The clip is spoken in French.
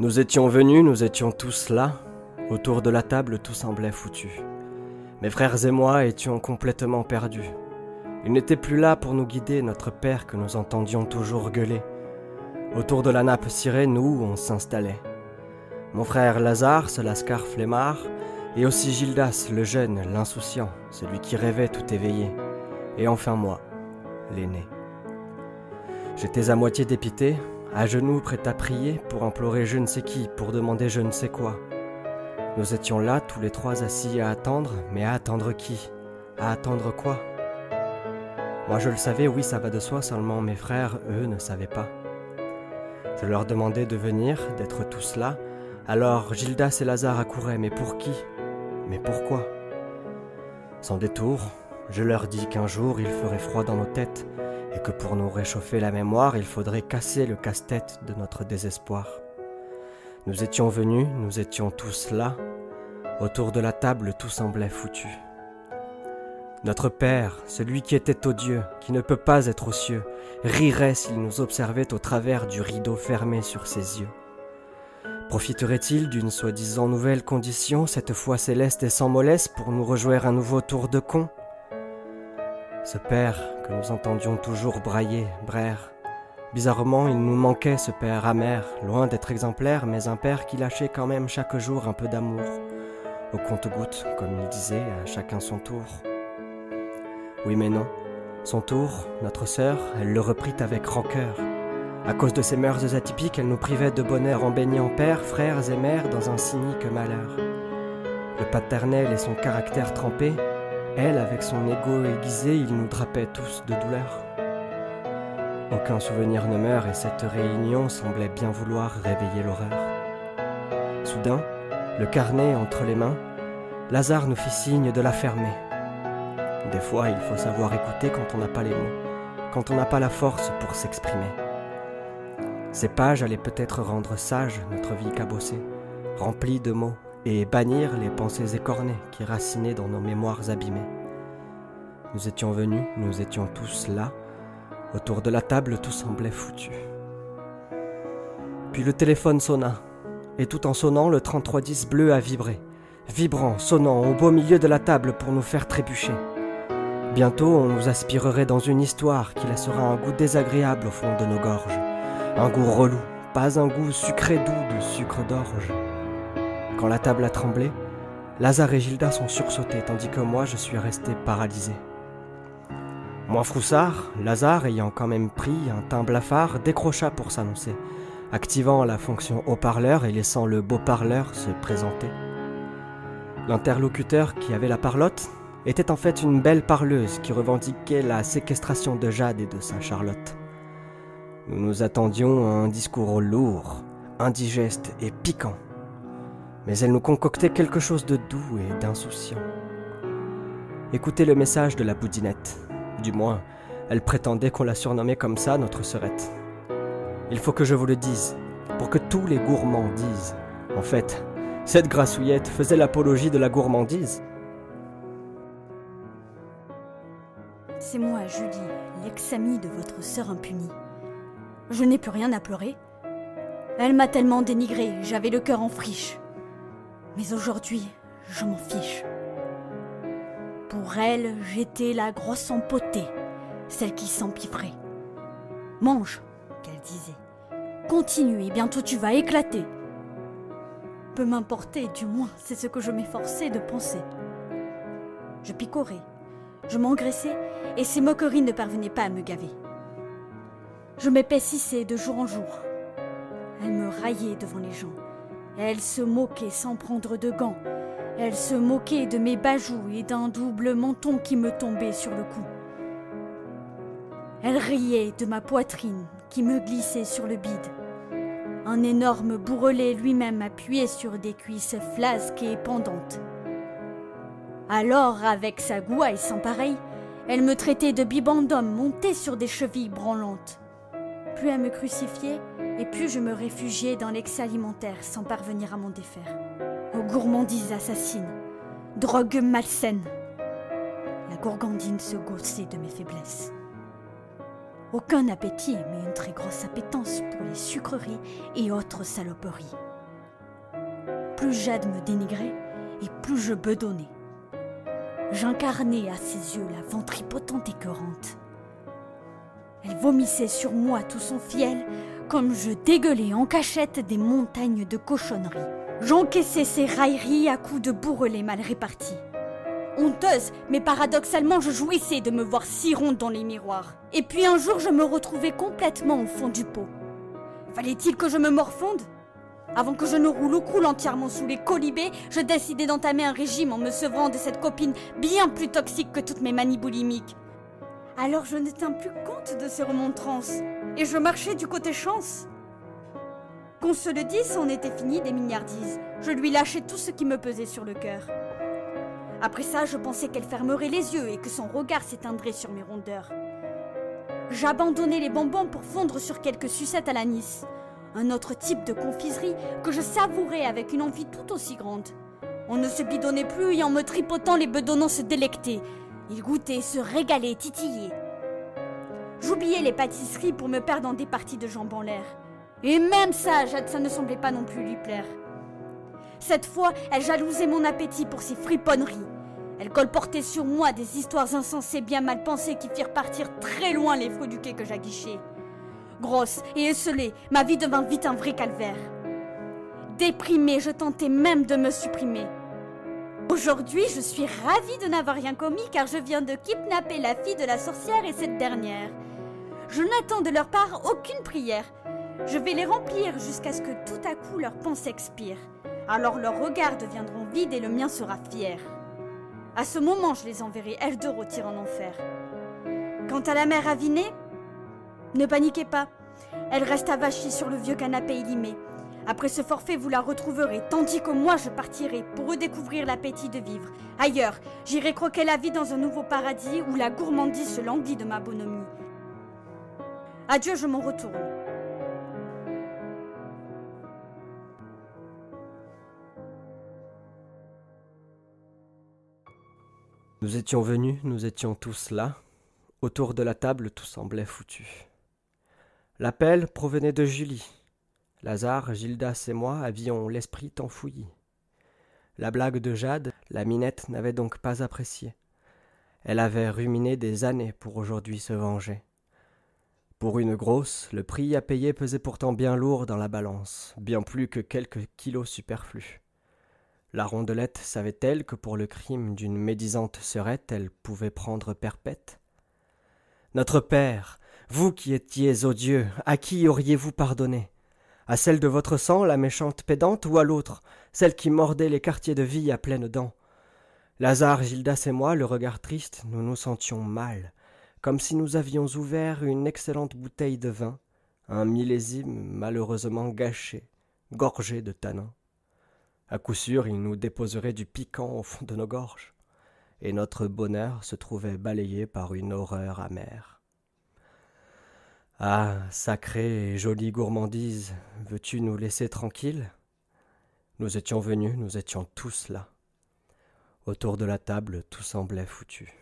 Nous étions venus, nous étions tous là. Autour de la table, tout semblait foutu. Mes frères et moi étions complètement perdus. Il n'était plus là pour nous guider, notre père que nous entendions toujours gueuler. Autour de la nappe cirée, nous, on s'installait. Mon frère Lazare, ce lascar flemmard, et aussi Gildas, le jeune, l'insouciant, celui qui rêvait tout éveillé. Et enfin moi, l'aîné. J'étais à moitié dépité, à genoux prêt à prier pour implorer je ne sais qui, pour demander je ne sais quoi. Nous étions là, tous les trois assis à attendre, mais à attendre qui? À attendre quoi? Moi je le savais, oui ça va de soi, seulement mes frères, eux, ne savaient pas. Je leur demandais de venir, d'être tous là, alors Gildas et Lazare accouraient, mais pour qui? Mais pourquoi? Sans détour, je leur dis qu'un jour il ferait froid dans nos têtes, que pour nous réchauffer la mémoire, il faudrait casser le casse-tête de notre désespoir. Nous étions venus, nous étions tous là. Autour de la table, tout semblait foutu. Notre Père, celui qui était aux dieux, qui ne peut pas être aux cieux, rirait s'il nous observait au travers du rideau fermé sur ses yeux. Profiterait-il d'une soi-disant nouvelle condition, cette fois céleste et sans mollesse, pour nous rejouer un nouveau tour de con? Ce Père nous entendions toujours brailler, braire, Bizarrement, il nous manquait ce père amer, loin d'être exemplaire, mais un père qui lâchait quand même chaque jour un peu d'amour. Au compte-gouttes, comme il disait, à chacun son tour. Oui mais non. Son tour, notre sœur, elle le reprit avec rancœur. À cause de ses mœurs atypiques, elle nous privait de bonheur en baignant pères, frères et mères dans un cynique malheur. Le paternel et son caractère trempé, elle, avec son ego aiguisé, il nous drapait tous de douleur. Aucun souvenir ne meurt et cette réunion semblait bien vouloir réveiller l'horreur. Soudain, le carnet entre les mains, Lazare nous fit signe de la fermer. Des fois, il faut savoir écouter quand on n'a pas les mots, quand on n'a pas la force pour s'exprimer. Ces pages allaient peut-être rendre sage notre vie cabossée, remplie de mots, et bannir les pensées écornées qui racinaient dans nos mémoires abîmées. Nous étions venus, nous étions tous là, Autour de la table, tout semblait foutu. Puis le téléphone sonna, et tout en sonnant, le 3310 bleu a vibré, vibrant, sonnant au beau milieu de la table pour nous faire trébucher. Bientôt, on nous aspirerait dans une histoire qui laissera un goût désagréable au fond de nos gorges. Un goût relou, pas un goût sucré doux de sucre d'orge. Quand la table a tremblé, Lazare et Gilda sont sursautés, tandis que moi je suis resté paralysé. Moins froussard, Lazare, ayant quand même pris un teint blafard, décrocha pour s'annoncer, activant la fonction haut-parleur et laissant le beau parleur se présenter. L'interlocuteur qui avait la parlotte était en fait une belle parleuse qui revendiquait la séquestration de Jade et de sa Charlotte. Nous nous attendions à un discours lourd, indigeste et piquant, mais elle nous concoctait quelque chose de doux et d'insouciant. Écoutez le message de la boudinette. Du moins, elle prétendait qu'on la surnommait comme ça, notre sœurette. Il faut que je vous le dise, pour que tous les gourmands disent. En fait, cette grassouillette faisait l'apologie de la gourmandise. C'est moi, Julie, l'ex-amie de votre sœur impunie. Je n'ai plus rien à pleurer. Elle m'a tellement dénigré, j'avais le cœur en friche. Mais aujourd'hui, je m'en fiche. Pour elle, j'étais la grosse empotée, celle qui s'empiffrait. Mange, qu'elle disait. Continue et bientôt tu vas éclater. Peu m'importer, du moins, c'est ce que je m'efforçais de penser. Je picorais, je m'engraissais et ces moqueries ne parvenaient pas à me gaver. Je m'épaississais de jour en jour. Elle me raillait devant les gens. Elle se moquait sans prendre de gants. Elle se moquait de mes bajoux et d'un double menton qui me tombait sur le cou. Elle riait de ma poitrine qui me glissait sur le bide. Un énorme bourrelet lui-même appuyé sur des cuisses flasques et pendantes. Alors, avec sa gouaille sans pareil, elle me traitait de bibendum monté sur des chevilles branlantes. Plus elle me crucifiait, et plus je me réfugiais dans l'excès alimentaire sans parvenir à m'en défaire aux gourmandises assassines, drogue malsaine. La gourgandine se gaussait de mes faiblesses. Aucun appétit, mais une très grosse appétence pour les sucreries et autres saloperies. plus Jade me dénigrait, et plus je bedonnais. J'incarnais à ses yeux la ventripotente écœurante. Elle vomissait sur moi tout son fiel, comme je dégueulais en cachette des montagnes de cochonneries. J'encaissais ses railleries à coups de bourrelets mal répartis. Honteuse, mais paradoxalement, je jouissais de me voir si ronde dans les miroirs. Et puis un jour, je me retrouvais complètement au fond du pot. Fallait-il que je me morfonde? Avant que je ne roule ou croule entièrement sous les colibés, je décidai d'entamer un régime en me sevrant de cette copine bien plus toxique que toutes mes manies boulimiques. Alors je ne tins plus compte de ces remontrances, et je marchais du côté chance. Qu'on se le dise, on était fini des mignardises. Je lui lâchais tout ce qui me pesait sur le cœur. Après ça, je pensais qu'elle fermerait les yeux et que son regard s'éteindrait sur mes rondeurs. J'abandonnais les bonbons pour fondre sur quelques sucettes à l'anis, un autre type de confiserie que je savourais avec une envie tout aussi grande. On ne se bidonnait plus et en me tripotant, les bedonnants se délectaient. Ils goûtaient, se régalaient, titillaient. J'oubliais les pâtisseries pour me perdre dans des parties de jambes en l'air. Et même ça, ça ne semblait pas non plus lui plaire. Cette fois, elle jalousait mon appétit pour ses friponneries. Elle colportait sur moi des histoires insensées bien mal pensées qui firent partir très loin les fruits du quai que j'aguichais. Grosse et esselée, ma vie devint vite un vrai calvaire. Déprimée, je tentais même de me supprimer. Aujourd'hui, je suis ravie de n'avoir rien commis car je viens de kidnapper la fille de la sorcière et cette dernière. Je n'attends de leur part aucune prière. Je vais les remplir jusqu'à ce que tout à coup leur pensée expire alors leurs regards deviendront vides et le mien sera fier. À ce moment, je les enverrai, elles deux rôtir en enfer. Quant à la mère avinée, ne paniquez pas. Elle reste avachie sur le vieux canapé illimé. Après ce forfait, vous la retrouverez, tandis que moi je partirai pour redécouvrir l'appétit de vivre. Ailleurs, j'irai croquer la vie dans un nouveau paradis où la gourmandise se languit de ma bonhomie. Adieu, je m'en retourne. Nous étions venus, nous étions tous là. Autour de la table, tout semblait foutu. L'appel provenait de Julie. Lazare, Gildas et moi avions l'esprit enfouilli. La blague de Jade, la minette n'avait donc pas apprécié. Elle avait ruminé des années pour aujourd'hui se venger. Pour une grosse, le prix à payer pesait pourtant bien lourd dans la balance, bien plus que quelques kilos superflus. La rondelette savait-elle que pour le crime d'une médisante serette, elle pouvait prendre perpète? Notre Père, vous qui étiez odieux, à qui auriez-vous pardonné? À celle de votre sang, la méchante pédante, ou à l'autre, celle qui mordait les quartiers de vie à pleines dents Lazare, Gildas et moi, le regard triste, nous nous sentions mal, comme si nous avions ouvert une excellente bouteille de vin, un millésime malheureusement gâché, gorgé de tanin. À coup sûr, il nous déposerait du piquant au fond de nos gorges, et notre bonheur se trouvait balayé par une horreur amère. Ah, sacrée et jolie gourmandise, veux-tu nous laisser tranquilles? Nous étions venus, nous étions tous là. Autour de la table, tout semblait foutu.